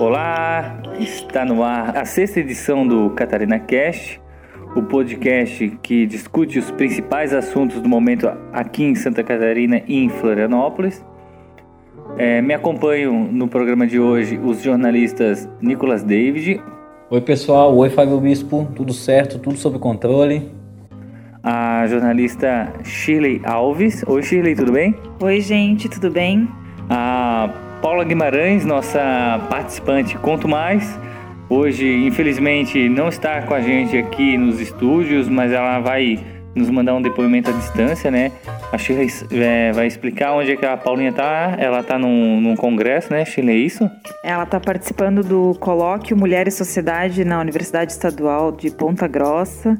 Olá, está no ar a sexta edição do Catarina Cast, o podcast que discute os principais assuntos do momento aqui em Santa Catarina e em Florianópolis. É, me acompanham no programa de hoje os jornalistas Nicolas David. Oi pessoal, oi Fábio Bispo, tudo certo, tudo sob controle. A jornalista Shirley Alves. Oi Shirley, tudo bem? Oi gente, tudo bem? Paula Guimarães, nossa participante Conto Mais. Hoje, infelizmente, não está com a gente aqui nos estúdios, mas ela vai nos mandar um depoimento à distância, né? A Shirley é, vai explicar onde é que a Paulinha tá. Ela tá num, num congresso, né, Shirley, é isso? Ela tá participando do colóquio Mulher e Sociedade na Universidade Estadual de Ponta Grossa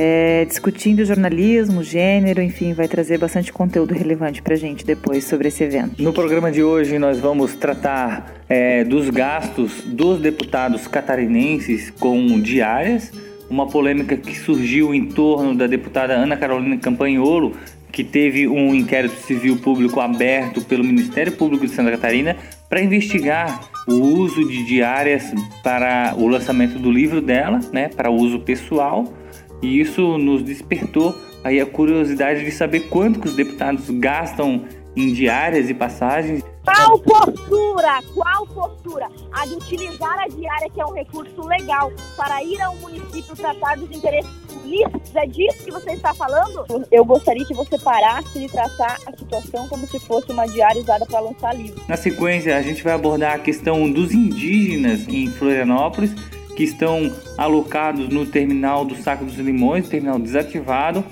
é, discutindo jornalismo, gênero, enfim, vai trazer bastante conteúdo relevante para a gente depois sobre esse evento. No programa de hoje nós vamos tratar é, dos gastos dos deputados catarinenses com diárias, uma polêmica que surgiu em torno da deputada Ana Carolina Campanholo, que teve um inquérito civil público aberto pelo Ministério Público de Santa Catarina para investigar o uso de diárias para o lançamento do livro dela, né, para uso pessoal e isso nos despertou aí a curiosidade de saber quanto que os deputados gastam em diárias e passagens. Qual postura? Qual postura? A de utilizar a diária, que é um recurso legal, para ir ao município tratar dos interesses políticos? É disso que você está falando? Eu gostaria que você parasse de tratar a situação como se fosse uma diária usada para lançar livros. Na sequência, a gente vai abordar a questão dos indígenas em Florianópolis que estão alocados no terminal do Saco dos Limões, terminal desativado,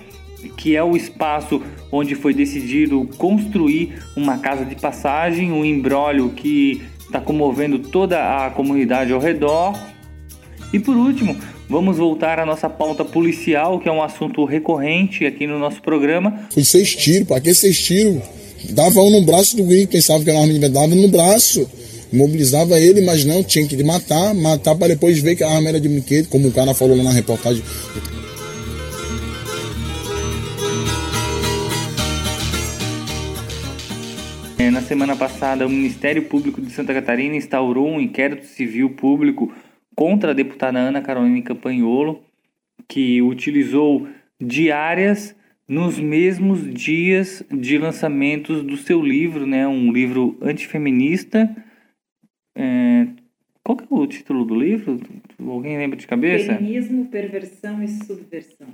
que é o espaço onde foi decidido construir uma casa de passagem, um embrólio que está comovendo toda a comunidade ao redor. E por último, vamos voltar à nossa pauta policial, que é um assunto recorrente aqui no nosso programa. Foi seis tiros, para que seis tiros? Dava um no braço do gringo, pensava que arma de verdade, no braço mobilizava ele, mas não, tinha que matar, matar para depois ver que a arma era de brinquedo, como o cara falou lá na reportagem. É, na semana passada, o Ministério Público de Santa Catarina instaurou um inquérito civil público contra a deputada Ana Carolina Campanholo, que utilizou diárias nos mesmos dias de lançamentos do seu livro, né, um livro antifeminista é, qual que é o título do livro? Alguém lembra de cabeça? Feminismo, perversão e subversão.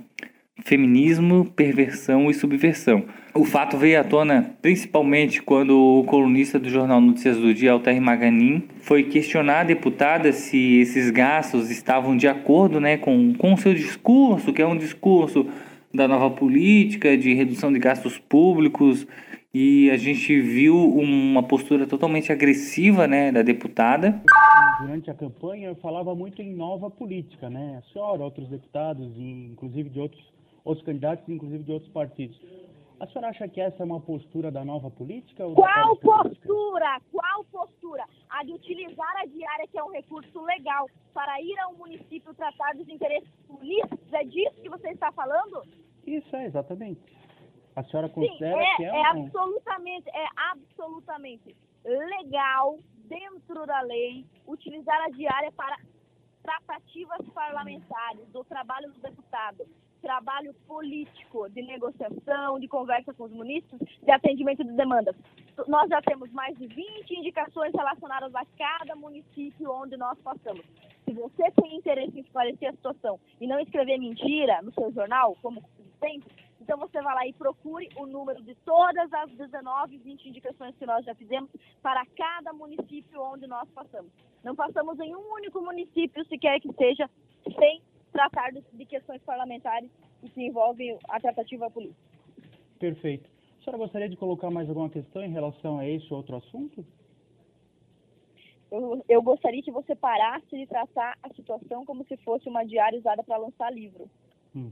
Feminismo, perversão e subversão. O fato veio à tona principalmente quando o colunista do jornal Notícias do Dia, Alter Maganin, foi questionar a deputada se esses gastos estavam de acordo né, com, com o seu discurso, que é um discurso da nova política de redução de gastos públicos e a gente viu uma postura totalmente agressiva né, da deputada. Durante a campanha eu falava muito em nova política, né? A senhora, outros deputados, inclusive de outros, outros candidatos, inclusive de outros partidos. A senhora acha que essa é uma postura da nova política? Qual postura? Qual postura? A de utilizar a diária, que é um recurso legal, para ir ao município tratar dos interesses políticos? É disso que você está falando? Isso é, exatamente. A senhora considera Sim, é, que é, é um... absolutamente, é absolutamente legal, dentro da lei, utilizar a diária para tratativas parlamentares, do trabalho do deputado, trabalho político, de negociação, de conversa com os municípios, de atendimento de demandas. Nós já temos mais de 20 indicações relacionadas a cada município onde nós passamos. Se você tem interesse em esclarecer a situação e não escrever mentira no seu jornal, como sempre, então você vai lá e procure o número de todas as 19, 20 indicações que nós já fizemos para cada município onde nós passamos. Não passamos em um único município, sequer que seja, sem tratar de questões parlamentares e que envolvem a tratativa política. Perfeito. A senhora gostaria de colocar mais alguma questão em relação a esse ou outro assunto? Eu, eu gostaria que você parasse de tratar a situação como se fosse uma diária usada para lançar livro. Uhum.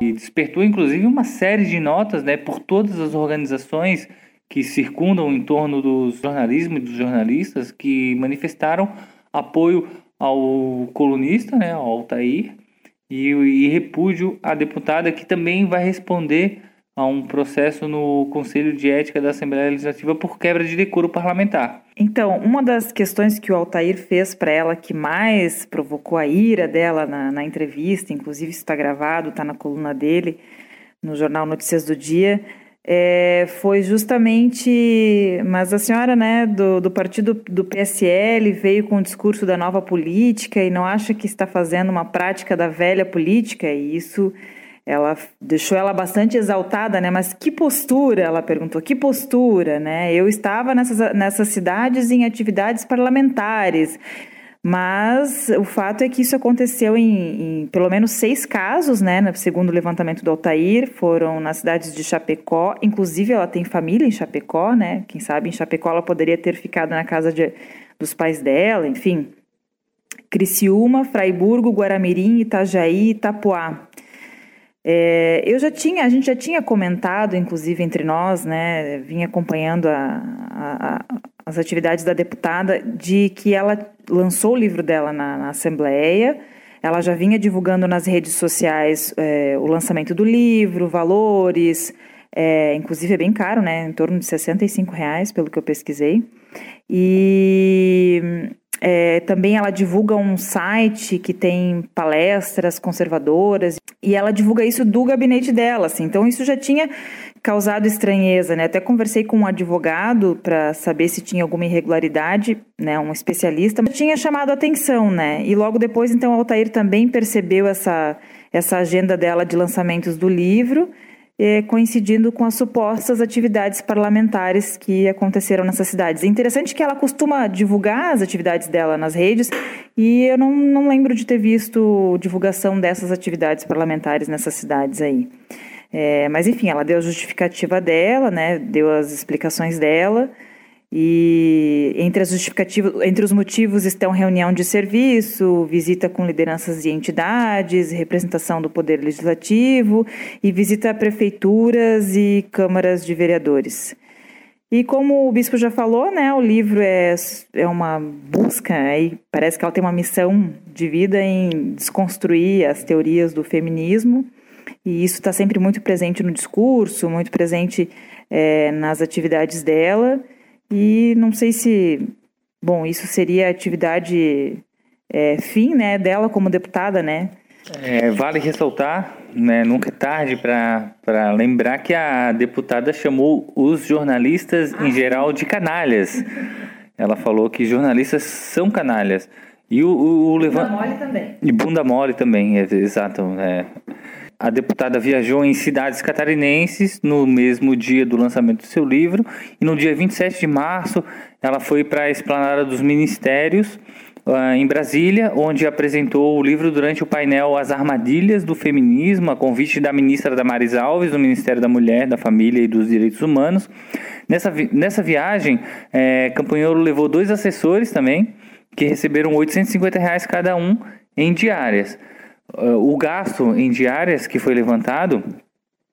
E despertou inclusive uma série de notas né, por todas as organizações que circundam em torno do jornalismo e dos jornalistas que manifestaram apoio ao colunista, né, ao Altair, e, e repúdio à deputada que também vai responder a um processo no Conselho de Ética da Assembleia Legislativa por quebra de decoro parlamentar. Então, uma das questões que o Altair fez para ela que mais provocou a ira dela na, na entrevista, inclusive está gravado, está na coluna dele, no jornal Notícias do Dia, é, foi justamente. Mas a senhora, né, do, do partido do PSL, veio com o discurso da nova política e não acha que está fazendo uma prática da velha política, e isso ela deixou ela bastante exaltada, né? Mas que postura? Ela perguntou. Que postura, né? Eu estava nessas, nessas cidades em atividades parlamentares. Mas o fato é que isso aconteceu em, em, pelo menos seis casos, né? Segundo o levantamento do Altair, foram nas cidades de Chapecó. Inclusive, ela tem família em Chapecó, né? Quem sabe em Chapecó ela poderia ter ficado na casa de, dos pais dela, enfim. Criciúma, Fraiburgo, Guaramirim, Itajaí e Itapuá. É, eu já tinha, a gente já tinha comentado, inclusive entre nós, né? Vim acompanhando a, a, a as atividades da deputada, de que ela lançou o livro dela na, na Assembleia, ela já vinha divulgando nas redes sociais é, o lançamento do livro, valores, é, inclusive é bem caro, né? Em torno de 65 reais, pelo que eu pesquisei. E é, também ela divulga um site que tem palestras conservadoras e ela divulga isso do gabinete dela, assim. Então isso já tinha causado estranheza, né? Até conversei com um advogado para saber se tinha alguma irregularidade, né? Um especialista, tinha chamado atenção, né? E logo depois, então, o Altair também percebeu essa, essa agenda dela de lançamentos do livro, eh, coincidindo com as supostas atividades parlamentares que aconteceram nessas cidades. É interessante que ela costuma divulgar as atividades dela nas redes e eu não, não lembro de ter visto divulgação dessas atividades parlamentares nessas cidades aí. É, mas enfim, ela deu a justificativa dela, né? Deu as explicações dela. E entre as justificativas, entre os motivos estão reunião de serviço, visita com lideranças e entidades, representação do poder legislativo e visita a prefeituras e câmaras de vereadores. E como o bispo já falou, né, o livro é, é uma busca, aí parece que ela tem uma missão de vida em desconstruir as teorias do feminismo e isso está sempre muito presente no discurso, muito presente é, nas atividades dela. E não sei se, bom, isso seria a atividade é, fim, né, dela como deputada, né? É, vale ressaltar, né, nunca é tarde para lembrar que a deputada chamou os jornalistas ah, em geral de canalhas. Ela falou que jornalistas são canalhas. E o, o, o Bunda mole também. E bunda mole também, é, exato. É. A deputada viajou em cidades catarinenses no mesmo dia do lançamento do seu livro e no dia 27 de março ela foi para a Esplanada dos Ministérios uh, em Brasília, onde apresentou o livro durante o painel As Armadilhas do Feminismo, a convite da ministra Damaris Alves, do Ministério da Mulher, da Família e dos Direitos Humanos. Nessa, vi nessa viagem, é, Campanholo levou dois assessores também, que receberam 850 reais cada um em diárias. O gasto em diárias que foi levantado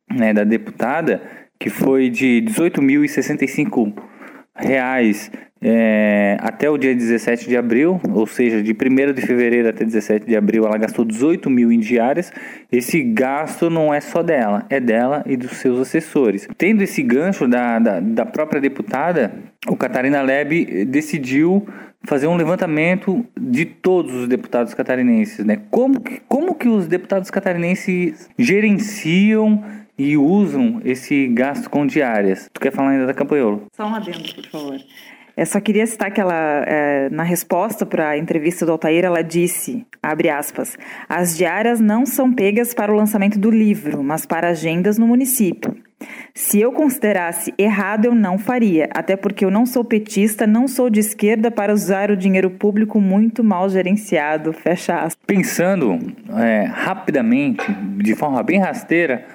né, da deputada, que foi de 18.065 reais é, até o dia 17 de abril, ou seja, de 1 de fevereiro até 17 de abril, ela gastou 18 mil em diárias. Esse gasto não é só dela, é dela e dos seus assessores. Tendo esse gancho da, da, da própria deputada, o Catarina Leb decidiu fazer um levantamento de todos os deputados catarinenses, né? Como que, como que os deputados catarinenses gerenciam e usam esse gasto com diárias? Tu quer falar ainda da Campanholo? Só um adendo, por favor. Eu só queria citar que ela, é, na resposta para a entrevista do Altair, ela disse, abre aspas, as diárias não são pegas para o lançamento do livro, mas para agendas no município. Se eu considerasse errado, eu não faria, até porque eu não sou petista, não sou de esquerda para usar o dinheiro público muito mal gerenciado. Fecha aspas. Pensando é, rapidamente, de forma bem rasteira,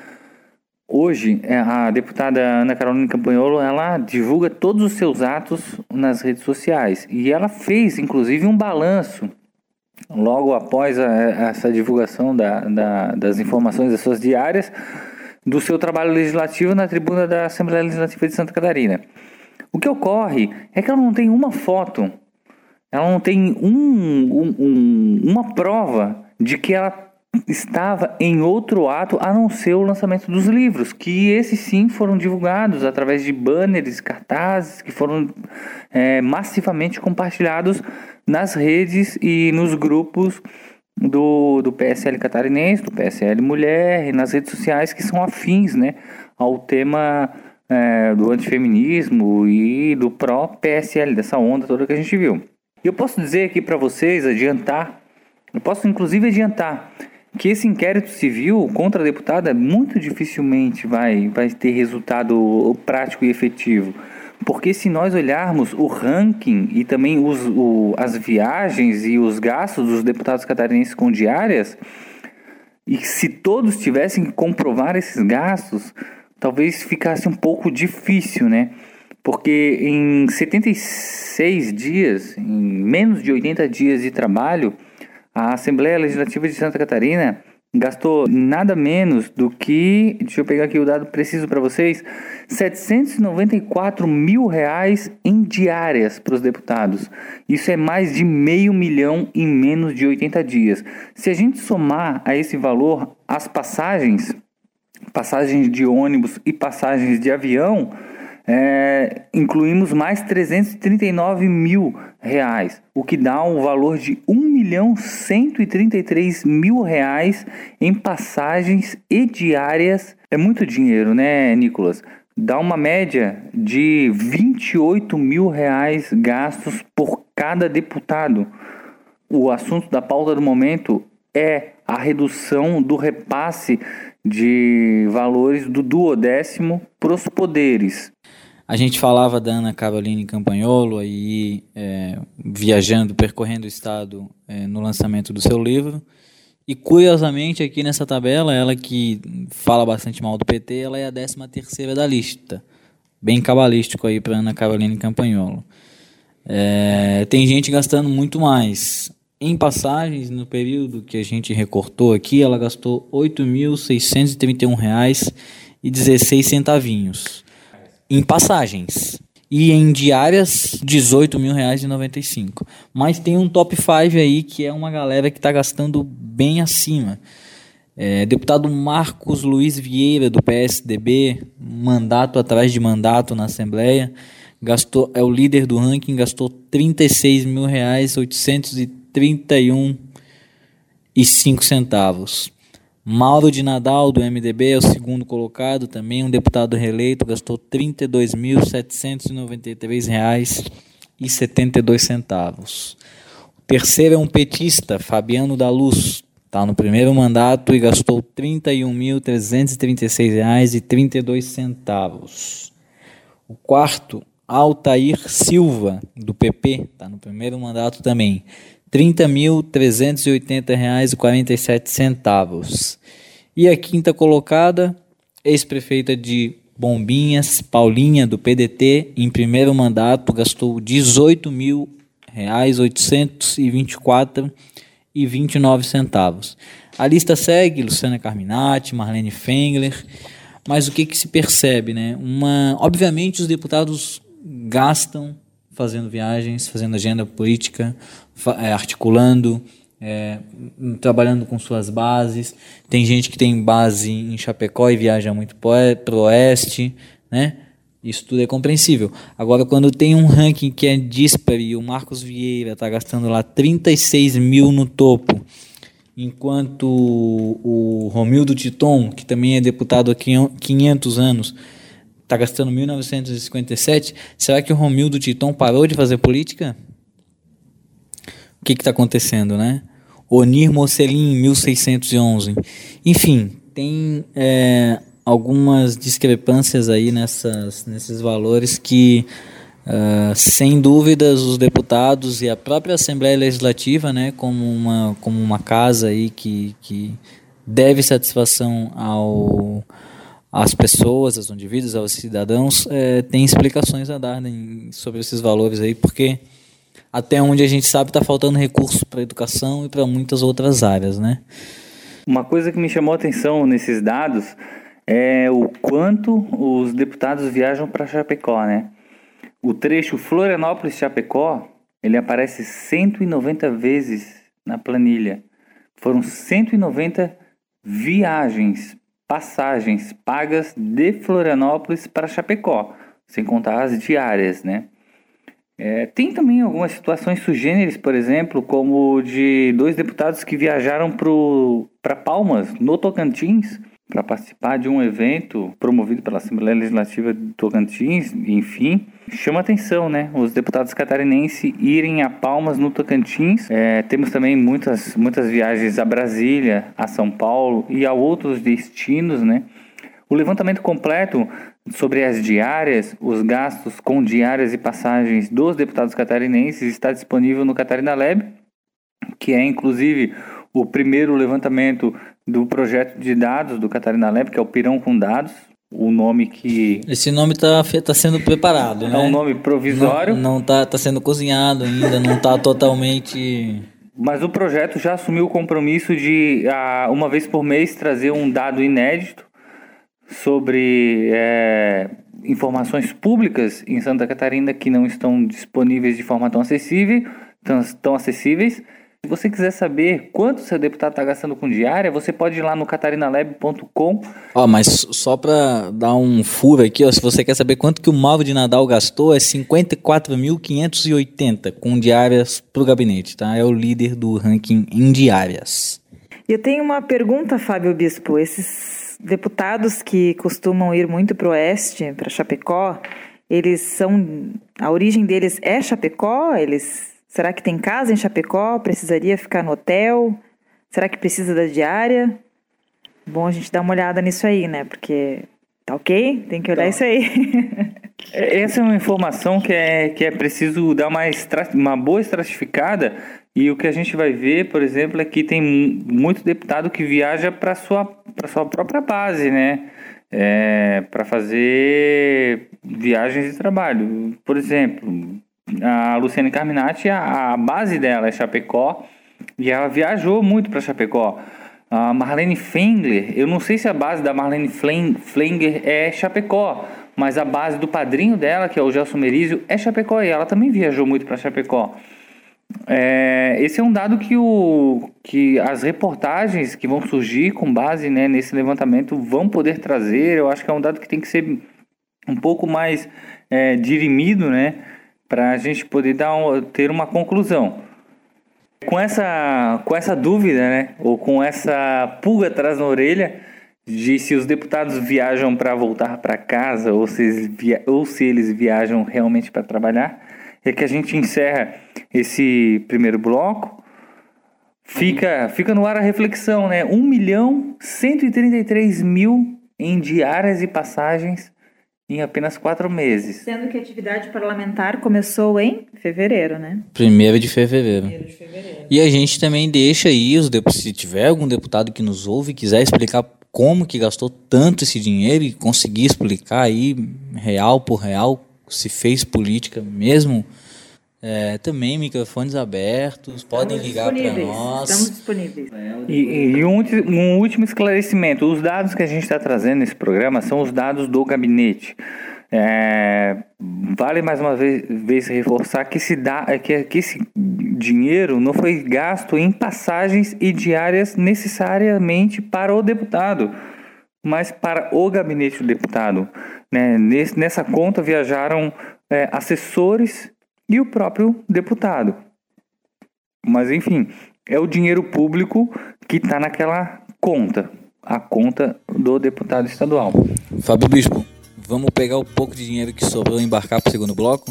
hoje é, a deputada Ana Carolina Campanholo ela divulga todos os seus atos nas redes sociais e ela fez, inclusive, um balanço logo após a, essa divulgação da, da, das informações das suas diárias do seu trabalho legislativo na tribuna da Assembleia Legislativa de Santa Catarina. O que ocorre é que ela não tem uma foto, ela não tem um, um, um, uma prova de que ela estava em outro ato a não ser o lançamento dos livros, que esses sim foram divulgados através de banners, cartazes que foram é, massivamente compartilhados nas redes e nos grupos do, do PSL catarinense, do PSL Mulher e nas redes sociais que são afins né, ao tema é, do antifeminismo e do pró-PSL, dessa onda toda que a gente viu. E eu posso dizer aqui para vocês, adiantar, eu posso inclusive adiantar que esse inquérito civil contra a deputada muito dificilmente vai, vai ter resultado prático e efetivo. Porque se nós olharmos o ranking e também os, o, as viagens e os gastos dos deputados catarinenses com diárias, e se todos tivessem que comprovar esses gastos, talvez ficasse um pouco difícil, né? Porque em 76 dias, em menos de 80 dias de trabalho, a Assembleia Legislativa de Santa Catarina gastou nada menos do que, deixa eu pegar aqui o dado preciso para vocês, 794 mil reais em diárias para os deputados. Isso é mais de meio milhão em menos de 80 dias. Se a gente somar a esse valor as passagens, passagens de ônibus e passagens de avião, é, incluímos mais 339 mil reais, o que dá um valor de 1 milhão 133 mil reais em passagens e diárias. É muito dinheiro, né, Nicolas? Dá uma média de 28 mil reais gastos por cada deputado. O assunto da pauta do momento é a redução do repasse de valores do duodécimo para os poderes. A gente falava da Ana Caroline Campagnolo aí é, viajando, percorrendo o estado é, no lançamento do seu livro. E curiosamente aqui nessa tabela, ela que fala bastante mal do PT, ela é a 13 terceira da lista. Bem cabalístico aí para Ana Caroline Campagnolo. É, tem gente gastando muito mais. Em passagens, no período que a gente recortou aqui, ela gastou R$ 8.631,16 em passagens. E em diárias, 18 mil reais e 95. Mas tem um top 5 aí que é uma galera que está gastando bem acima. É, deputado Marcos Luiz Vieira, do PSDB, mandato atrás de mandato na Assembleia, gastou, é o líder do ranking, gastou 36 mil reais 831 e 5 centavos. Mauro de Nadal, do MDB, é o segundo colocado, também um deputado reeleito, gastou R$ 32.793,72. O terceiro é um petista, Fabiano da Luz, está no primeiro mandato e gastou R$ 31.336,32. O quarto, Altair Silva, do PP, está no primeiro mandato também, R$ 30.380,47. E a quinta colocada, ex-prefeita de Bombinhas, Paulinha, do PDT, em primeiro mandato, gastou R$ 18.824,29 centavos. A lista segue Luciana Carminati, Marlene Fengler, mas o que, que se percebe? Né? Uma, obviamente os deputados gastam fazendo viagens, fazendo agenda política, articulando, é, trabalhando com suas bases. Tem gente que tem base em Chapecó e viaja muito para o oeste, né? Isso tudo é compreensível. Agora, quando tem um ranking que é díspare e o Marcos Vieira está gastando lá 36 mil no topo, enquanto o Romildo Titon, que também é deputado há 500 anos, está gastando 1957, será que o Romildo Titon parou de fazer política? Que está acontecendo, né? Onir Mocelin, 1611. Enfim, tem é, algumas discrepâncias aí nessas, nesses valores que, uh, sem dúvidas, os deputados e a própria Assembleia Legislativa, né, como uma, como uma casa aí que, que deve satisfação ao às pessoas, aos indivíduos, aos cidadãos, é, tem explicações a dar né, sobre esses valores aí, porque até onde a gente sabe está faltando recursos para educação e para muitas outras áreas, né? Uma coisa que me chamou a atenção nesses dados é o quanto os deputados viajam para Chapecó, né? O trecho Florianópolis-Chapecó, ele aparece 190 vezes na planilha. Foram 190 viagens, passagens pagas de Florianópolis para Chapecó, sem contar as diárias, né? É, tem também algumas situações sugêneres, por exemplo, como de dois deputados que viajaram para Palmas, no Tocantins, para participar de um evento promovido pela Assembleia Legislativa de Tocantins, enfim, chama atenção, né? Os deputados catarinenses irem a Palmas no Tocantins. É, temos também muitas, muitas viagens a Brasília, a São Paulo e a outros destinos, né? O levantamento completo sobre as diárias, os gastos com diárias e passagens dos deputados catarinenses está disponível no Catarina Lab, que é inclusive o primeiro levantamento do projeto de dados do Catarina Lab, que é o Pirão com Dados, o nome que... Esse nome está tá sendo preparado, né? É um nome provisório. Não, não tá, tá sendo cozinhado ainda, não está totalmente... Mas o projeto já assumiu o compromisso de, uma vez por mês, trazer um dado inédito sobre é, informações públicas em Santa Catarina que não estão disponíveis de forma tão acessível, tão, tão acessíveis. Se você quiser saber quanto seu deputado está gastando com diária, você pode ir lá no catarinalab.com. Ó, mas só para dar um furo aqui, ó, se você quer saber quanto que o Mauro de Nadal gastou, é 54.580 com diárias para o gabinete, tá? É o líder do ranking em diárias. Eu tenho uma pergunta, Fábio Bispo. Esses deputados que costumam ir muito para o oeste, para Chapecó, eles são. A origem deles é Chapecó? Eles. Será que tem casa em Chapecó? Precisaria ficar no hotel? Será que precisa da diária? Bom a gente dar uma olhada nisso aí, né? Porque tá ok? Tem que olhar tá. isso aí. É, essa é uma informação que é, que é preciso dar uma, uma boa estratificada e o que a gente vai ver, por exemplo, é que tem muito deputado que viaja para sua para sua própria base, né? É, para fazer viagens de trabalho. Por exemplo, a Luciane Carminati, a, a base dela é Chapecó e ela viajou muito para Chapecó. A Marlene Fengler, eu não sei se a base da Marlene Fengler é Chapecó, mas a base do padrinho dela, que é o Gelson Merizio, é Chapecó e ela também viajou muito para Chapecó. É, esse é um dado que, o, que as reportagens que vão surgir com base né, nesse levantamento vão poder trazer. Eu acho que é um dado que tem que ser um pouco mais é, dirimido, né, para a gente poder dar um, ter uma conclusão. Com essa, com essa dúvida, né, ou com essa pulga atrás na orelha de se os deputados viajam para voltar para casa ou se, via, ou se eles viajam realmente para trabalhar, é que a gente encerra esse primeiro bloco. Fica, fica no ar a reflexão, né? 1 milhão 133 mil em diárias e passagens em apenas quatro meses. Sendo que a atividade parlamentar começou em fevereiro, né? Primeiro de fevereiro. Primeiro de fevereiro. E a gente também deixa aí, os se tiver algum deputado que nos ouve e quiser explicar como que gastou tanto esse dinheiro e conseguir explicar aí real por real se fez política mesmo é, também microfones abertos, podem ligar para nós. Estamos disponíveis. E, e um, um, último esclarecimento: os dados que a gente está trazendo nesse programa são os dados do gabinete. É, vale mais uma vez, vez reforçar que esse, da, que, que esse dinheiro não foi gasto em passagens e diárias necessariamente para o deputado, mas para o gabinete do deputado. Né? Nesse, nessa conta viajaram é, assessores e o próprio deputado. Mas enfim, é o dinheiro público que está naquela conta, a conta do deputado estadual. Fábio Bispo, vamos pegar o pouco de dinheiro que sobrou e embarcar para o segundo bloco?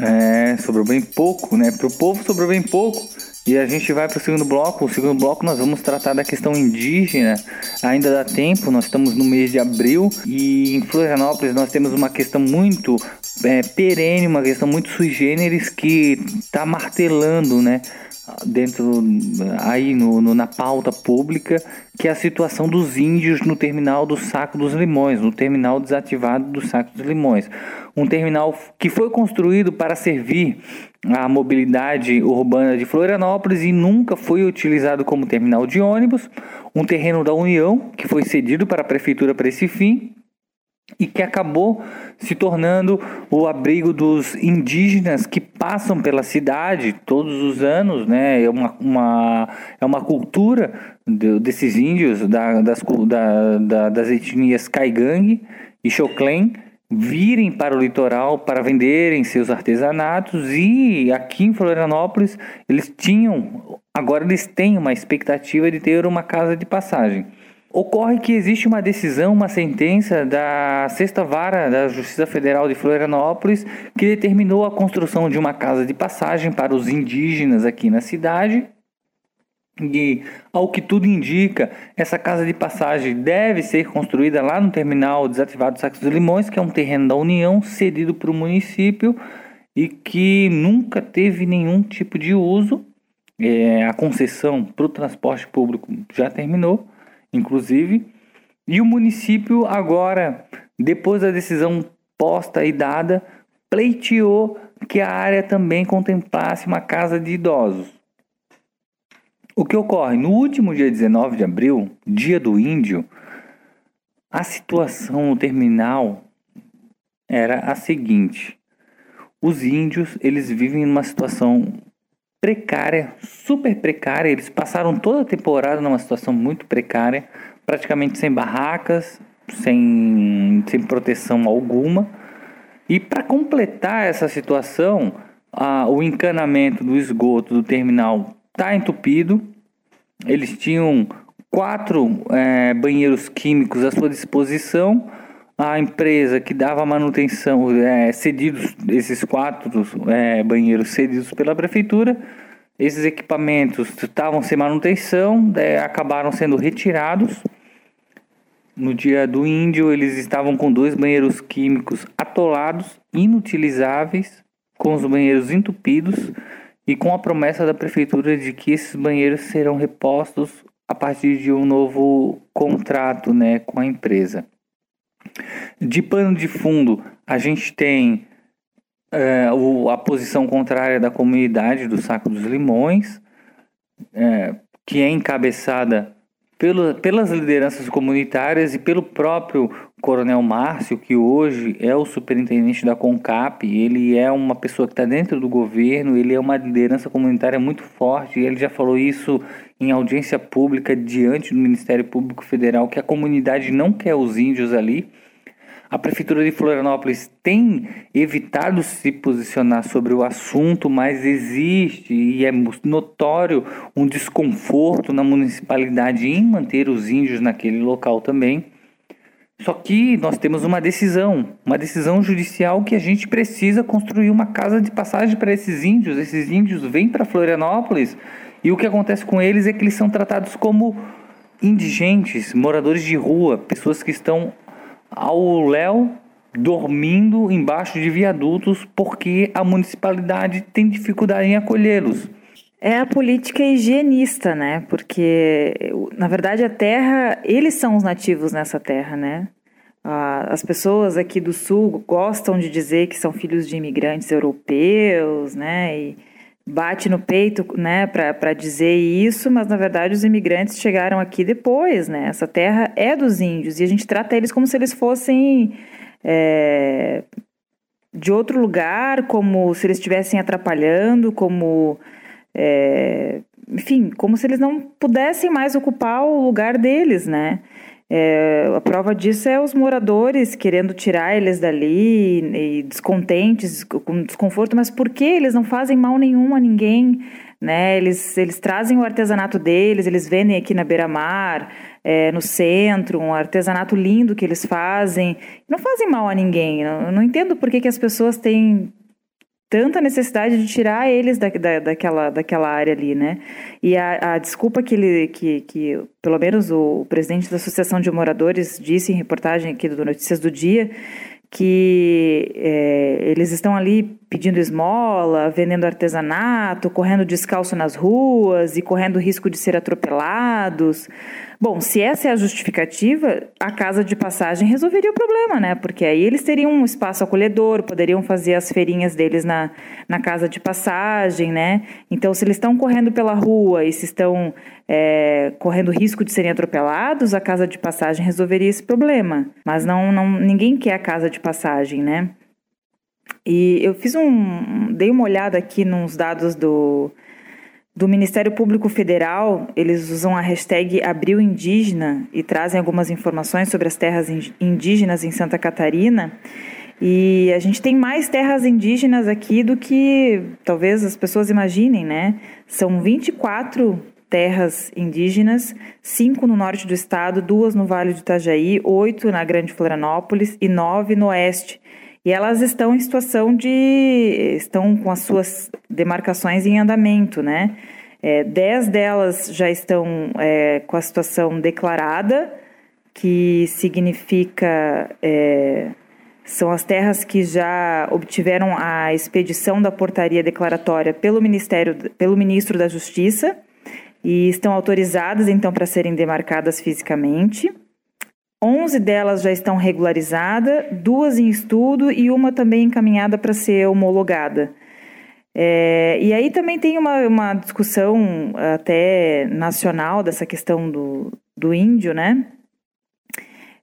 É, sobrou bem pouco, né? Para o povo sobrou bem pouco. E a gente vai para o segundo bloco. O segundo bloco nós vamos tratar da questão indígena. Ainda dá tempo, nós estamos no mês de abril e em Florianópolis nós temos uma questão muito é, perene, uma questão muito sui generis que está martelando, né? dentro aí no, no, na pauta pública que é a situação dos índios no terminal do Saco dos Limões, no terminal desativado do Saco dos Limões, um terminal que foi construído para servir a mobilidade urbana de Florianópolis e nunca foi utilizado como terminal de ônibus, um terreno da União que foi cedido para a prefeitura para esse fim e que acabou se tornando o abrigo dos indígenas que passam pela cidade todos os anos, né? É uma, uma é uma cultura desses índios, da, das, da, da, das etnias Caigangue e Xoclen, virem para o litoral para venderem seus artesanatos e aqui em Florianópolis eles tinham, agora eles têm uma expectativa de ter uma casa de passagem. Ocorre que existe uma decisão, uma sentença da Sexta Vara da Justiça Federal de Florianópolis que determinou a construção de uma casa de passagem para os indígenas aqui na cidade. E, ao que tudo indica, essa casa de passagem deve ser construída lá no terminal desativado do Sacos dos Limões, que é um terreno da União cedido para o município e que nunca teve nenhum tipo de uso. É, a concessão para o transporte público já terminou inclusive. E o município agora, depois da decisão posta e dada, pleiteou que a área também contemplasse uma casa de idosos. O que ocorre? No último dia 19 de abril, dia do índio, a situação no terminal era a seguinte: os índios eles vivem numa situação precária, super precária. Eles passaram toda a temporada numa situação muito precária, praticamente sem barracas, sem, sem proteção alguma. E para completar essa situação, a, o encanamento do esgoto do terminal está entupido. Eles tinham quatro é, banheiros químicos à sua disposição a empresa que dava manutenção, é, cedidos, esses quatro é, banheiros cedidos pela prefeitura, esses equipamentos estavam sem manutenção, é, acabaram sendo retirados. No dia do índio, eles estavam com dois banheiros químicos atolados, inutilizáveis, com os banheiros entupidos e com a promessa da prefeitura de que esses banheiros serão repostos a partir de um novo contrato né, com a empresa. De pano de fundo, a gente tem é, o, a posição contrária da comunidade do Saco dos Limões, é, que é encabeçada pelo, pelas lideranças comunitárias e pelo próprio Coronel Márcio, que hoje é o superintendente da CONCAP. Ele é uma pessoa que está dentro do governo, ele é uma liderança comunitária muito forte. ele já falou isso em audiência pública diante do Ministério Público Federal, que a comunidade não quer os índios ali. A Prefeitura de Florianópolis tem evitado se posicionar sobre o assunto, mas existe e é notório um desconforto na municipalidade em manter os índios naquele local também. Só que nós temos uma decisão, uma decisão judicial que a gente precisa construir uma casa de passagem para esses índios. Esses índios vêm para Florianópolis e o que acontece com eles é que eles são tratados como indigentes, moradores de rua, pessoas que estão ao léu dormindo embaixo de viadutos porque a municipalidade tem dificuldade em acolhê-los. É a política higienista, né? Porque, na verdade, a terra, eles são os nativos nessa terra, né? As pessoas aqui do sul gostam de dizer que são filhos de imigrantes europeus, né? E bate no peito, né, para dizer isso, mas na verdade os imigrantes chegaram aqui depois, né? Essa terra é dos índios e a gente trata eles como se eles fossem é, de outro lugar, como se eles estivessem atrapalhando, como é, enfim, como se eles não pudessem mais ocupar o lugar deles, né? É, a prova disso é os moradores querendo tirar eles dali e, descontentes, com desconforto, mas por que eles não fazem mal nenhum a ninguém? Né? Eles, eles trazem o artesanato deles, eles vendem aqui na beira-mar, é, no centro, um artesanato lindo que eles fazem. Não fazem mal a ninguém. Eu não entendo por que, que as pessoas têm tanta necessidade de tirar eles da, da, daquela, daquela área ali, né? E a, a desculpa que ele, que, que pelo menos o, presidente da Associação de Moradores disse em reportagem aqui do Notícias do Dia, que é, eles estão ali pedindo esmola, vendendo artesanato, correndo descalço nas ruas e correndo risco de ser atropelados. Bom, se essa é a justificativa, a casa de passagem resolveria o problema, né? Porque aí eles teriam um espaço acolhedor, poderiam fazer as feirinhas deles na, na casa de passagem, né? Então, se eles estão correndo pela rua e se estão é, correndo risco de serem atropelados, a casa de passagem resolveria esse problema. Mas não, não ninguém quer a casa de passagem, né? E eu fiz um. dei uma olhada aqui nos dados do do Ministério Público Federal, eles usam a hashtag Abril Indígena e trazem algumas informações sobre as terras indígenas em Santa Catarina. E a gente tem mais terras indígenas aqui do que talvez as pessoas imaginem, né? São 24 terras indígenas, cinco no norte do estado, duas no Vale do Itajaí, oito na Grande Florianópolis e nove no oeste. E elas estão em situação de. estão com as suas demarcações em andamento, né? É, dez delas já estão é, com a situação declarada, que significa. É, são as terras que já obtiveram a expedição da portaria declaratória pelo Ministério, pelo Ministro da Justiça e estão autorizadas então para serem demarcadas fisicamente. 11 delas já estão regularizadas, duas em estudo e uma também encaminhada para ser homologada. É, e aí também tem uma, uma discussão até nacional dessa questão do, do índio, né?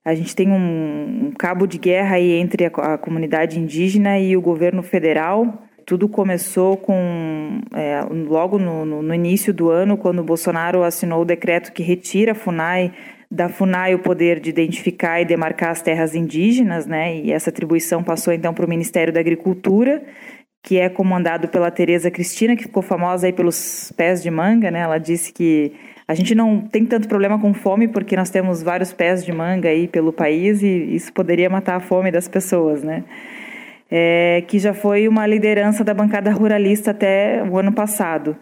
A gente tem um, um cabo de guerra aí entre a, a, comunidade indígena e o governo federal. Tudo começou com é, logo no, no, no início do ano, quando o Bolsonaro assinou o decreto que retira a FUNAI da FUNAI o poder de identificar e demarcar as terras indígenas, né? E essa atribuição passou então para o Ministério da Agricultura, que é comandado pela Tereza Cristina, que ficou famosa aí pelos pés de manga, né? Ela disse que a gente não tem tanto problema com fome porque nós temos vários pés de manga aí pelo país e isso poderia matar a fome das pessoas, né? É, que já foi uma liderança da bancada ruralista até o ano passado.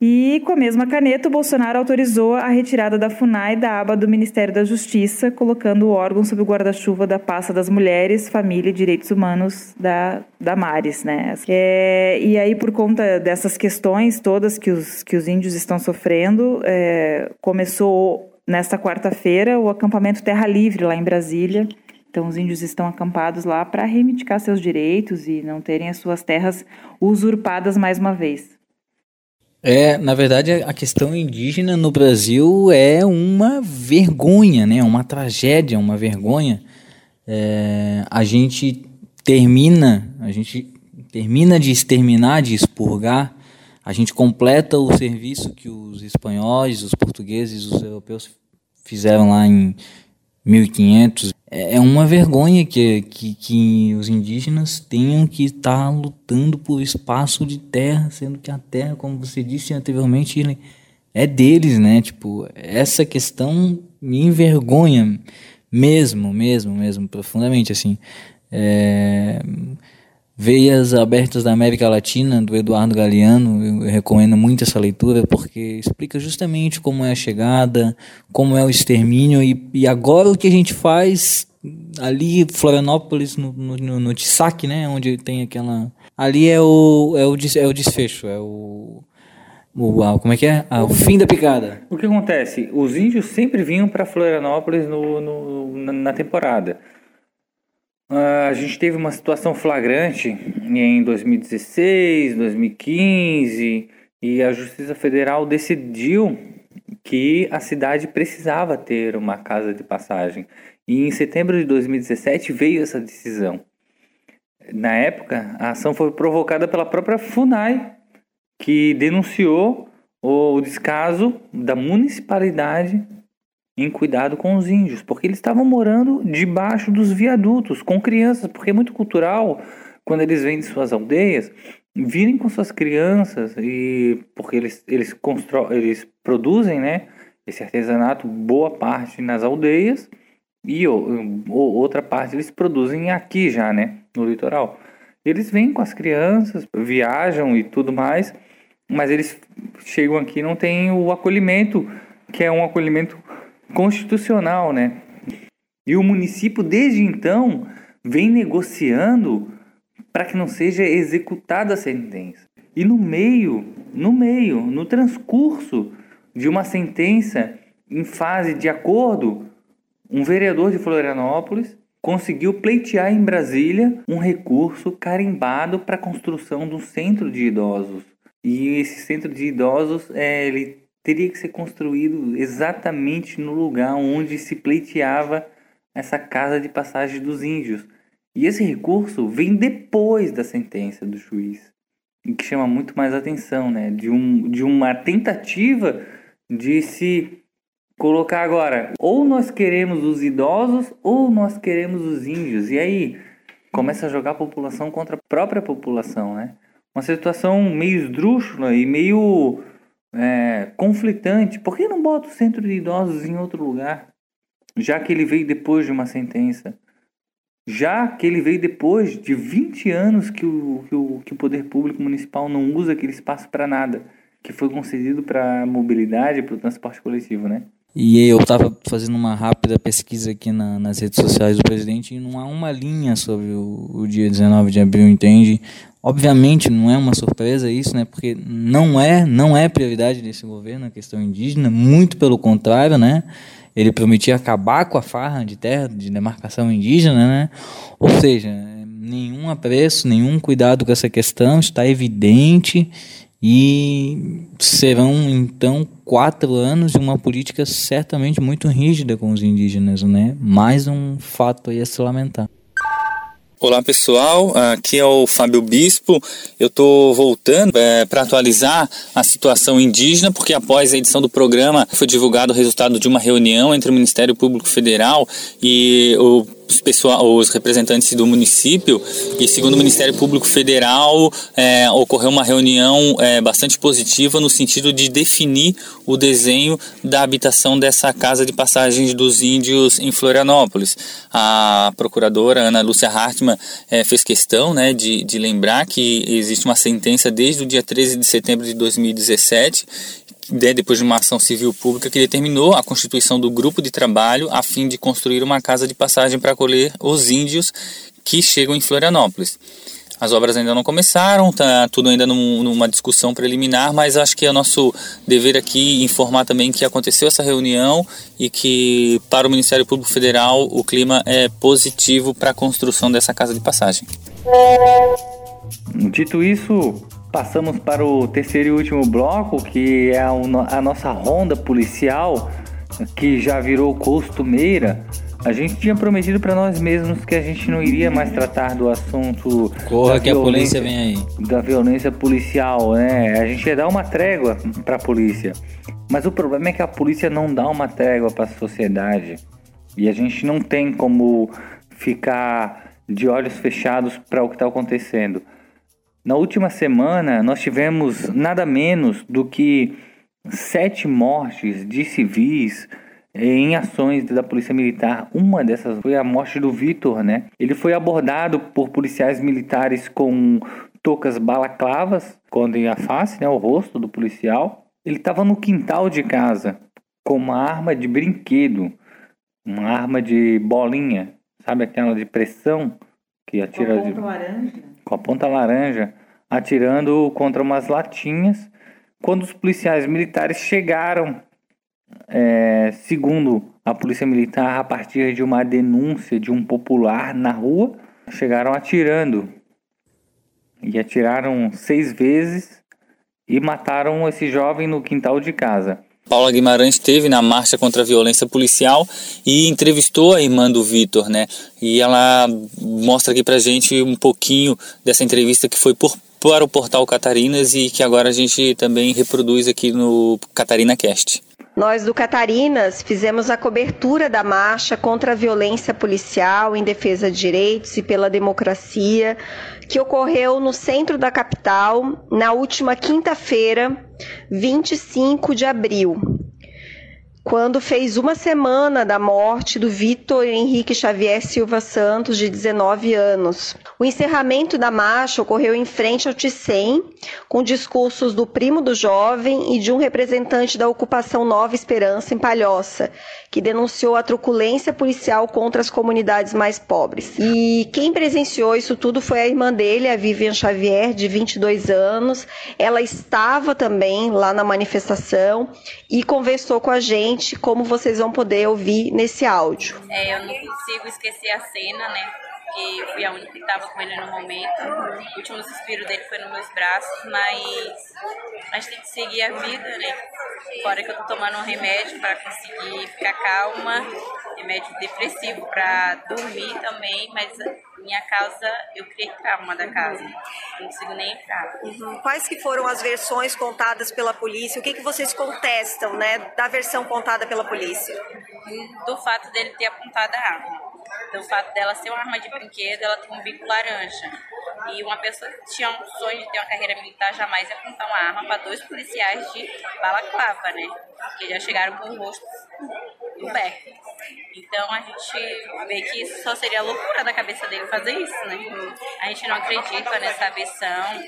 E com a mesma caneta, o Bolsonaro autorizou a retirada da FUNAI da aba do Ministério da Justiça, colocando o órgão sob o guarda-chuva da pasta das mulheres, família e direitos humanos da, da Mares. Né? É, e aí, por conta dessas questões todas que os, que os índios estão sofrendo, é, começou nesta quarta-feira o acampamento Terra Livre, lá em Brasília. Então, os índios estão acampados lá para reivindicar seus direitos e não terem as suas terras usurpadas mais uma vez. É, na verdade, a questão indígena no Brasil é uma vergonha, né? Uma tragédia, uma vergonha. É, a gente termina, a gente termina de exterminar, de expurgar, a gente completa o serviço que os espanhóis, os portugueses, os europeus fizeram lá em 1500. É, é uma vergonha que, que, que os indígenas tenham que estar lutando por espaço de terra, sendo que a terra, como você disse anteriormente, é deles, né? Tipo, essa questão me envergonha mesmo, mesmo, mesmo, profundamente, assim. É... Veias Abertas da América Latina, do Eduardo Galeano, eu recomendo muito essa leitura porque explica justamente como é a chegada, como é o extermínio e, e agora o que a gente faz ali, Florianópolis, no, no, no Tissac, né, onde tem aquela... Ali é o, é o, é o desfecho, é o... O, como é que é? O fim da picada. O que acontece? Os índios sempre vinham para Florianópolis no, no, na, na temporada. Uh, a gente teve uma situação flagrante em 2016, 2015 e a Justiça Federal decidiu que a cidade precisava ter uma casa de passagem. E em setembro de 2017 veio essa decisão. Na época, a ação foi provocada pela própria FUNAI, que denunciou o descaso da municipalidade em cuidado com os índios, porque eles estavam morando debaixo dos viadutos com crianças, porque é muito cultural quando eles vêm de suas aldeias virem com suas crianças e porque eles eles constroem, eles produzem, né, esse artesanato boa parte nas aldeias e outra parte eles produzem aqui já, né, no litoral. Eles vêm com as crianças, viajam e tudo mais, mas eles chegam aqui não tem o acolhimento, que é um acolhimento constitucional, né? E o município, desde então, vem negociando para que não seja executada a sentença. E no meio, no meio, no transcurso de uma sentença em fase de acordo, um vereador de Florianópolis conseguiu pleitear em Brasília um recurso carimbado para a construção de um centro de idosos. E esse centro de idosos é, ele teria que ser construído exatamente no lugar onde se pleiteava essa casa de passagem dos índios. E esse recurso vem depois da sentença do juiz, e que chama muito mais atenção, né? De, um, de uma tentativa de se colocar agora, ou nós queremos os idosos ou nós queremos os índios. E aí começa a jogar a população contra a própria população, né? Uma situação meio esdrúxula e meio é, conflitante. Por que não bota o centro de idosos em outro lugar? Já que ele veio depois de uma sentença. Já que ele veio depois de 20 anos que o, que o, que o poder público municipal não usa aquele espaço para nada, que foi concedido para a mobilidade, para o transporte coletivo, né? E eu estava fazendo uma rápida pesquisa aqui na, nas redes sociais do presidente e não há uma linha sobre o, o dia 19 de abril, entende? Obviamente não é uma surpresa isso, né? Porque não é, não é prioridade desse governo a questão indígena, muito pelo contrário, né? Ele prometia acabar com a farra de terra de demarcação indígena, né? Ou seja, nenhum apreço, nenhum cuidado com essa questão, está evidente e serão então quatro anos de uma política certamente muito rígida com os indígenas, né? Mais um fato aí a se lamentar. Olá pessoal, aqui é o Fábio Bispo. Eu estou voltando é, para atualizar a situação indígena, porque após a edição do programa foi divulgado o resultado de uma reunião entre o Ministério Público Federal e o os, pessoal, os representantes do município e segundo o Ministério Público Federal é, ocorreu uma reunião é, bastante positiva no sentido de definir o desenho da habitação dessa casa de passagens dos índios em Florianópolis. A procuradora Ana Lúcia Hartmann é, fez questão né, de, de lembrar que existe uma sentença desde o dia 13 de setembro de 2017 né, depois de uma ação civil pública que determinou a constituição do grupo de trabalho a fim de construir uma casa de passagem para acolher os índios que chegam em Florianópolis. As obras ainda não começaram, tá tudo ainda num, numa discussão preliminar, mas acho que é nosso dever aqui informar também que aconteceu essa reunião e que para o Ministério Público Federal o clima é positivo para a construção dessa casa de passagem. Dito isso, Passamos para o terceiro e último bloco, que é a, nossa ronda policial, que já virou costumeira. A gente tinha prometido para nós mesmos que a gente não iria mais tratar do assunto. Corra que a polícia vem aí. Da violência policial, né? A gente ia dar uma trégua para a polícia. Mas o problema é que a polícia não dá uma trégua para a sociedade. E a gente não tem como ficar de olhos fechados para o que está acontecendo. Na última semana, nós tivemos nada menos do que sete mortes de civis em ações da Polícia Militar. Uma dessas foi a morte do Vitor, né? Ele foi abordado por policiais militares com toucas balaclavas, escondem a face, né, o rosto do policial. Ele estava no quintal de casa com uma arma de brinquedo, uma arma de bolinha, sabe aquela de pressão que atira de laranja com a ponta laranja, atirando contra umas latinhas. Quando os policiais militares chegaram, é, segundo a polícia militar, a partir de uma denúncia de um popular na rua, chegaram atirando. E atiraram seis vezes e mataram esse jovem no quintal de casa. Paula Guimarães esteve na marcha contra a violência policial e entrevistou a irmã do Vitor, né? E ela mostra aqui pra gente um pouquinho dessa entrevista que foi por, para o portal Catarinas e que agora a gente também reproduz aqui no Catarina Cast. Nós do Catarinas fizemos a cobertura da marcha contra a violência policial em defesa de direitos e pela democracia, que ocorreu no centro da capital na última quinta-feira, 25 de abril. Quando fez uma semana da morte do Vitor Henrique Xavier Silva Santos, de 19 anos. O encerramento da marcha ocorreu em frente ao Ticem, com discursos do primo do jovem e de um representante da ocupação Nova Esperança em Palhoça, que denunciou a truculência policial contra as comunidades mais pobres. E quem presenciou isso tudo foi a irmã dele, a Vivian Xavier, de 22 anos. Ela estava também lá na manifestação e conversou com a gente como vocês vão poder ouvir nesse áudio. É, eu não consigo esquecer a cena, né? Porque eu fui a única que estava com ele no momento. O último suspiro dele foi nos meus braços, mas a gente tem que seguir a vida, né? Fora que eu tô tomando um remédio para conseguir ficar calma, remédio depressivo para dormir também, mas minha casa, eu criei trauma da casa. Não consigo nem entrar. Uhum. Quais que foram as versões contadas pela polícia? O que, que vocês contestam, né, da versão contada pela polícia? Do fato dele ter apontado a arma. Do fato dela ser uma arma de brinquedo, ela tem um bico laranja. E uma pessoa que tinha um sonho de ter uma carreira militar jamais ia apontar uma arma para dois policiais de balaclava, né? Que já chegaram com o rosto do pé. Então a gente vê que isso só seria loucura da cabeça dele fazer isso, né? A gente não acredita nessa versão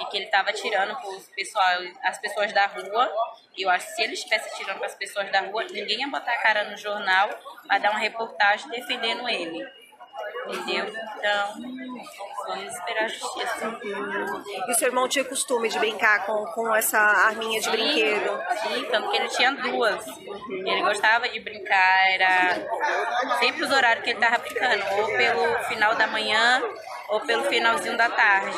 e que ele estava tirando pessoal, as pessoas da rua. Eu acho que se ele estivesse tirando para as pessoas da rua, ninguém ia botar a cara no jornal para dar uma reportagem defendendo ele. Entendeu? Então, vamos esperar a justiça. E o seu irmão tinha costume de brincar com, com essa arminha de sim, brinquedo? Sim, tanto que ele tinha duas. Ele gostava de brincar, era sempre os horários que ele estava brincando, ou pelo final da manhã ou pelo finalzinho da tarde.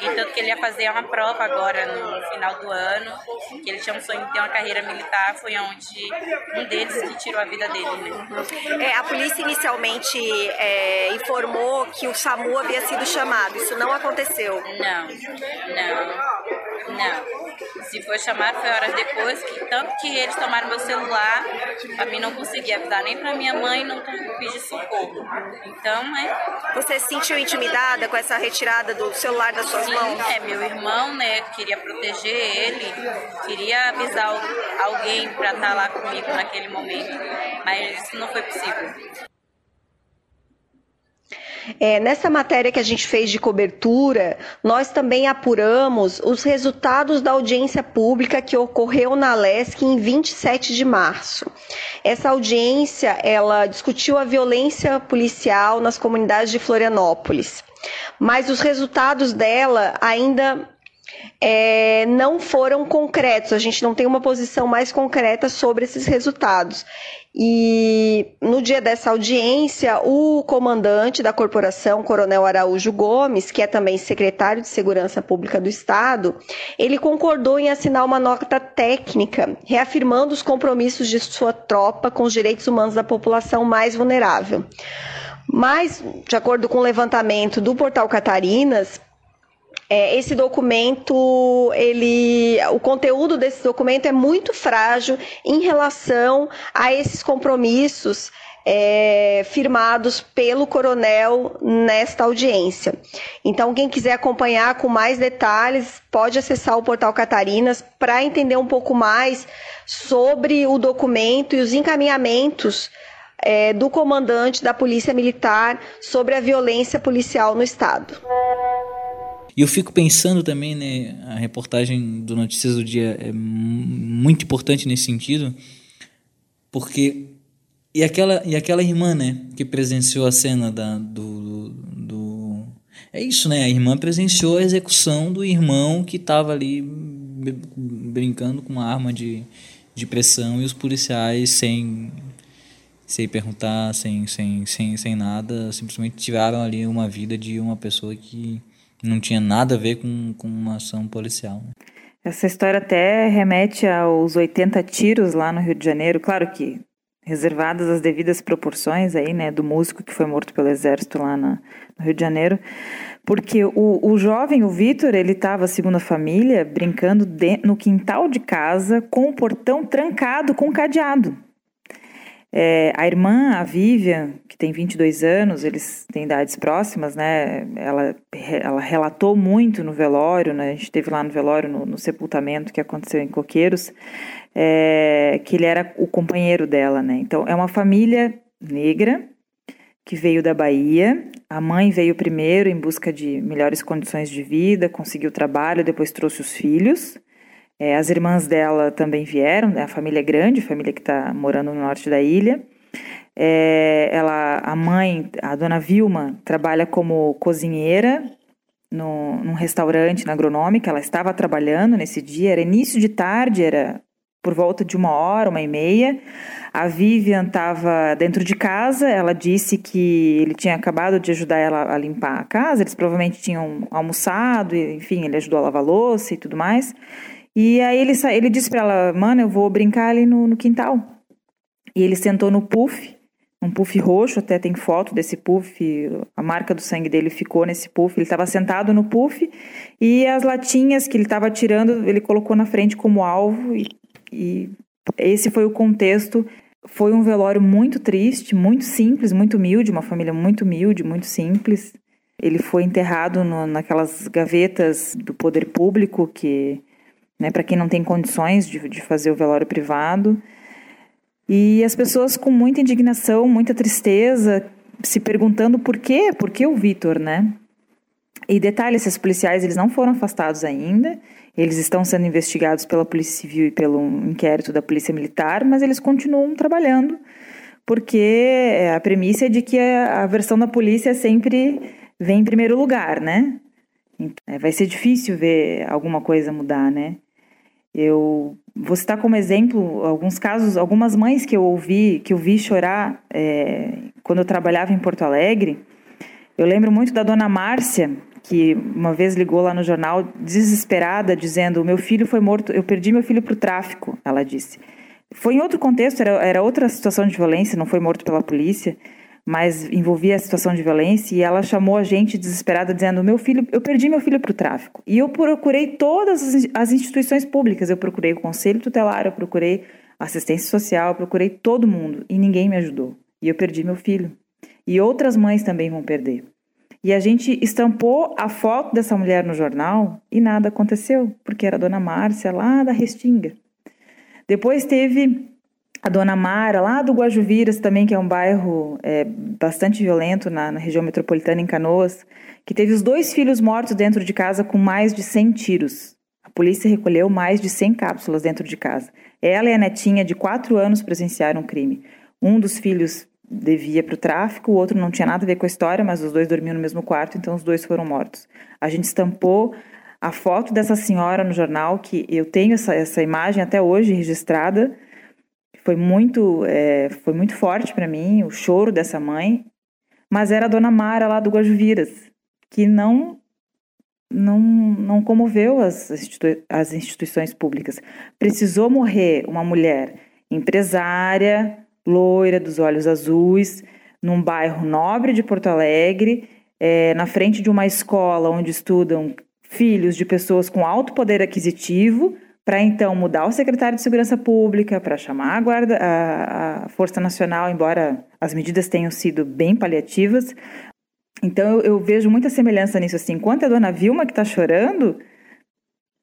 E tanto que ele ia fazer uma prova agora no final do ano, que ele tinha um sonho de ter uma carreira militar, foi onde um deles que tirou a vida dele. Né? É, a polícia inicialmente é, informou que o SAMU havia sido chamado, isso não aconteceu? Não, não, não. Se foi chamado foi horas depois, que tanto que eles tomaram meu celular, a mim não conseguia avisar nem pra minha mãe, não pedir socorro. Então, é. Você se sentiu intimidada com essa retirada do celular das suas Sim, mãos? É, meu irmão, né, queria proteger ele, queria avisar alguém pra estar lá comigo naquele momento, mas isso não foi possível. É, nessa matéria que a gente fez de cobertura, nós também apuramos os resultados da audiência pública que ocorreu na LESC em 27 de março. Essa audiência, ela discutiu a violência policial nas comunidades de Florianópolis. Mas os resultados dela ainda é, não foram concretos, a gente não tem uma posição mais concreta sobre esses resultados. E no dia dessa audiência, o comandante da corporação, Coronel Araújo Gomes, que é também secretário de Segurança Pública do Estado, ele concordou em assinar uma nota técnica, reafirmando os compromissos de sua tropa com os direitos humanos da população mais vulnerável. Mas, de acordo com o levantamento do portal Catarinas, é, esse documento, ele, o conteúdo desse documento é muito frágil em relação a esses compromissos é, firmados pelo coronel nesta audiência. Então, quem quiser acompanhar com mais detalhes, pode acessar o portal Catarinas para entender um pouco mais sobre o documento e os encaminhamentos é, do comandante da Polícia Militar sobre a violência policial no Estado. E eu fico pensando também, né, a reportagem do Notícias do Dia é muito importante nesse sentido, porque e aquela e aquela irmã, né, que presenciou a cena da do, do é isso, né? A irmã presenciou a execução do irmão que estava ali brincando com uma arma de, de pressão e os policiais sem sem perguntar, sem, sem, sem, sem nada, simplesmente tiraram ali uma vida de uma pessoa que não tinha nada a ver com, com uma ação policial. Né? Essa história até remete aos 80 tiros lá no Rio de Janeiro. Claro que reservadas as devidas proporções aí, né, do músico que foi morto pelo exército lá na, no Rio de Janeiro. Porque o, o jovem, o Vitor, ele estava, segundo a família, brincando de, no quintal de casa com o portão trancado com cadeado. É, a irmã, a Vivian, que tem 22 anos, eles têm idades próximas, né? Ela, ela relatou muito no velório, né? A gente esteve lá no velório, no, no sepultamento que aconteceu em Coqueiros. é, que ele era o companheiro dela, né? Então é uma família negra que veio da Bahia. A mãe veio primeiro em busca de melhores condições de vida, conseguiu trabalho, depois trouxe os filhos. É, as irmãs dela também vieram, né? a família é grande, a família que está morando no norte da ilha. É, ela, a mãe, a dona Vilma, trabalha como cozinheira no, num restaurante na agronômica. Ela estava trabalhando nesse dia, era início de tarde, era por volta de uma hora, uma e meia. A Vivian estava dentro de casa. Ela disse que ele tinha acabado de ajudar ela a limpar a casa. Eles provavelmente tinham almoçado, enfim, ele ajudou a lavar louça e tudo mais. E aí ele, ele disse para ela, mano, eu vou brincar ali no, no quintal. E ele sentou no puff, um puff roxo, até tem foto desse puff, a marca do sangue dele ficou nesse puff. Ele estava sentado no puff e as latinhas que ele estava tirando, ele colocou na frente como alvo e, e esse foi o contexto. Foi um velório muito triste, muito simples, muito humilde, uma família muito humilde, muito simples. Ele foi enterrado no, naquelas gavetas do poder público que né, para quem não tem condições de, de fazer o velório privado. E as pessoas com muita indignação, muita tristeza, se perguntando por quê, por que o Vitor, né? E detalhe, esses policiais eles não foram afastados ainda, eles estão sendo investigados pela Polícia Civil e pelo inquérito da Polícia Militar, mas eles continuam trabalhando, porque a premissa é de que a versão da polícia sempre vem em primeiro lugar, né? Então, é, vai ser difícil ver alguma coisa mudar, né? Eu vou citar como exemplo alguns casos, algumas mães que eu ouvi, que eu vi chorar é, quando eu trabalhava em Porto Alegre. Eu lembro muito da dona Márcia, que uma vez ligou lá no jornal desesperada, dizendo: Meu filho foi morto, eu perdi meu filho para o tráfico, ela disse. Foi em outro contexto, era, era outra situação de violência, não foi morto pela polícia mas envolvia a situação de violência e ela chamou a gente desesperada dizendo meu filho eu perdi meu filho para o tráfico. E eu procurei todas as instituições públicas. Eu procurei o conselho tutelar eu procurei assistência social eu procurei todo mundo e ninguém me ajudou. E eu perdi meu filho. E outras mães também vão perder. E a gente estampou a foto dessa mulher no jornal e nada aconteceu porque era a dona Márcia lá da Restinga. Depois teve a Dona Mara, lá do Guajuviras também, que é um bairro é, bastante violento na, na, região metropolitana, em Canoas, que teve os dois filhos mortos dentro de casa com mais de 100 tiros. A polícia recolheu mais de 100 cápsulas dentro de casa. Ela e a netinha de 4 anos presenciaram o crime. Um dos filhos devia para o tráfico, o outro não tinha nada a ver com a história, mas os dois dormiam no mesmo quarto, então os dois foram mortos. A gente estampou a foto dessa senhora no jornal, que eu tenho essa, essa imagem até hoje registrada, foi muito, é, foi muito forte para mim o choro dessa mãe, mas era a dona Mara lá do Guajuviras, que não não, não comoveu as, institui as instituições públicas. Precisou morrer uma mulher empresária, loira, dos olhos azuis, num bairro nobre de Porto Alegre, é, na frente de uma escola onde estudam filhos de pessoas com alto poder aquisitivo, para então mudar o secretário de Segurança Pública, para chamar a, guarda, a, a, Força Nacional, embora as medidas tenham sido bem paliativas. Então eu, eu vejo muita semelhança nisso assim. Enquanto a dona Vilma que está chorando,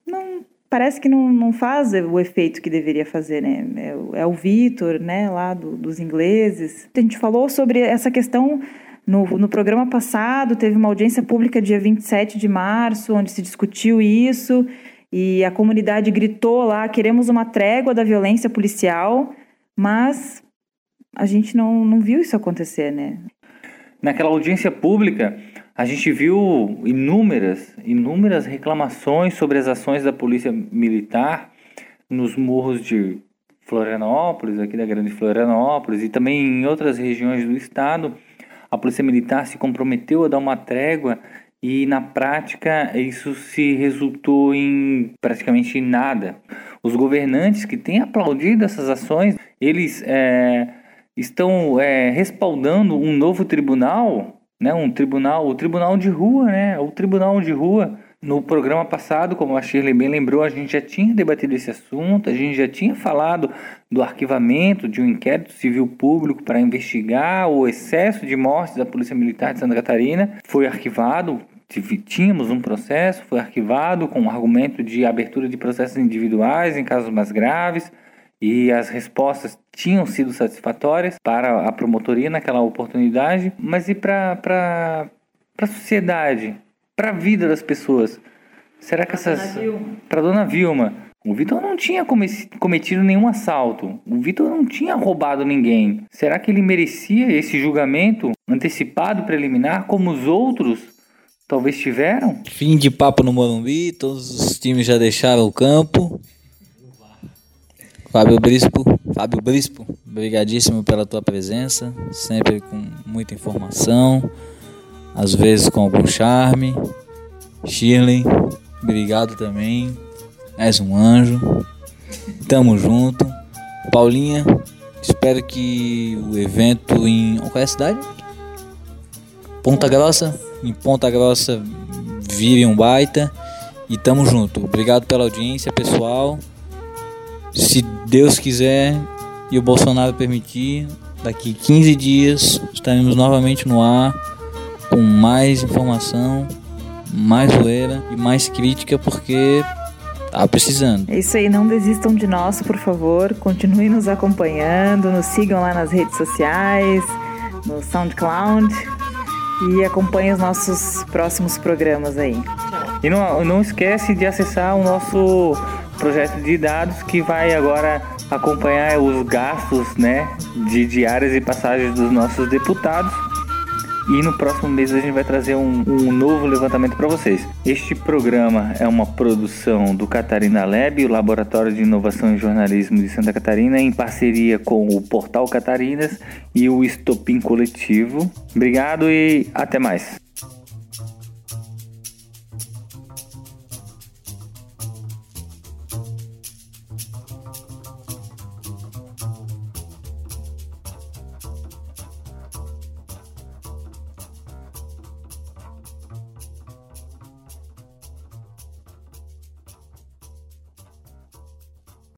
não parece que não, não faz o efeito que deveria fazer, né? É, é o Vitor, né, lá do, dos ingleses. A gente falou sobre essa questão no, no programa passado, teve uma audiência pública dia 27 de março, onde se discutiu isso. E a comunidade gritou lá: queremos uma trégua da violência policial, mas a gente não, não viu isso acontecer, né? Naquela audiência pública, a gente viu inúmeras, inúmeras reclamações sobre as ações da polícia militar nos morros de Florianópolis, aqui da Grande Florianópolis, e também em outras regiões do estado. A polícia militar se comprometeu a dar uma trégua e na prática isso se resultou em praticamente nada. Os governantes que têm aplaudido essas ações, eles é, estão é, respaldando um novo tribunal, né, um tribunal, o tribunal de rua, né, o tribunal de rua. No programa passado, como a Shirley bem lembrou, a gente já tinha debatido esse assunto, a gente já tinha falado do arquivamento de um inquérito civil público para investigar o excesso de mortes da Polícia Militar de Santa Catarina. Foi arquivado, tínhamos um processo, foi arquivado com o argumento de abertura de processos individuais em casos mais graves, e as respostas tinham sido satisfatórias para a promotoria naquela oportunidade, mas e para a sociedade, para a vida das pessoas? Será que essas. Para Dona Vilma. O Vitor não tinha cometido nenhum assalto. O Vitor não tinha roubado ninguém. Será que ele merecia esse julgamento antecipado preliminar como os outros talvez tiveram? Fim de papo no Morumbi, todos os times já deixaram o campo. Fábio Brispo, Fábio Brispo, obrigadíssimo pela tua presença, sempre com muita informação, às vezes com algum charme. Shirley, obrigado também, és um anjo, tamo junto. Paulinha, espero que o evento em. Qual é a cidade? Ponta Grossa? Em Ponta Grossa vire um baita e tamo junto. Obrigado pela audiência, pessoal. Se Deus quiser e o Bolsonaro permitir, daqui 15 dias estaremos novamente no ar com mais informação, mais zoeira e mais crítica, porque tá precisando. É isso aí, não desistam de nós, por favor. Continuem nos acompanhando, nos sigam lá nas redes sociais, no SoundCloud e acompanhem os nossos próximos programas aí. E não, não esquece de acessar o nosso projeto de dados que vai agora acompanhar os gastos né, de diárias e passagens dos nossos deputados. E no próximo mês a gente vai trazer um, um novo levantamento para vocês. Este programa é uma produção do Catarina Lab, o Laboratório de Inovação em Jornalismo de Santa Catarina, em parceria com o Portal Catarinas e o Estopim Coletivo. Obrigado e até mais.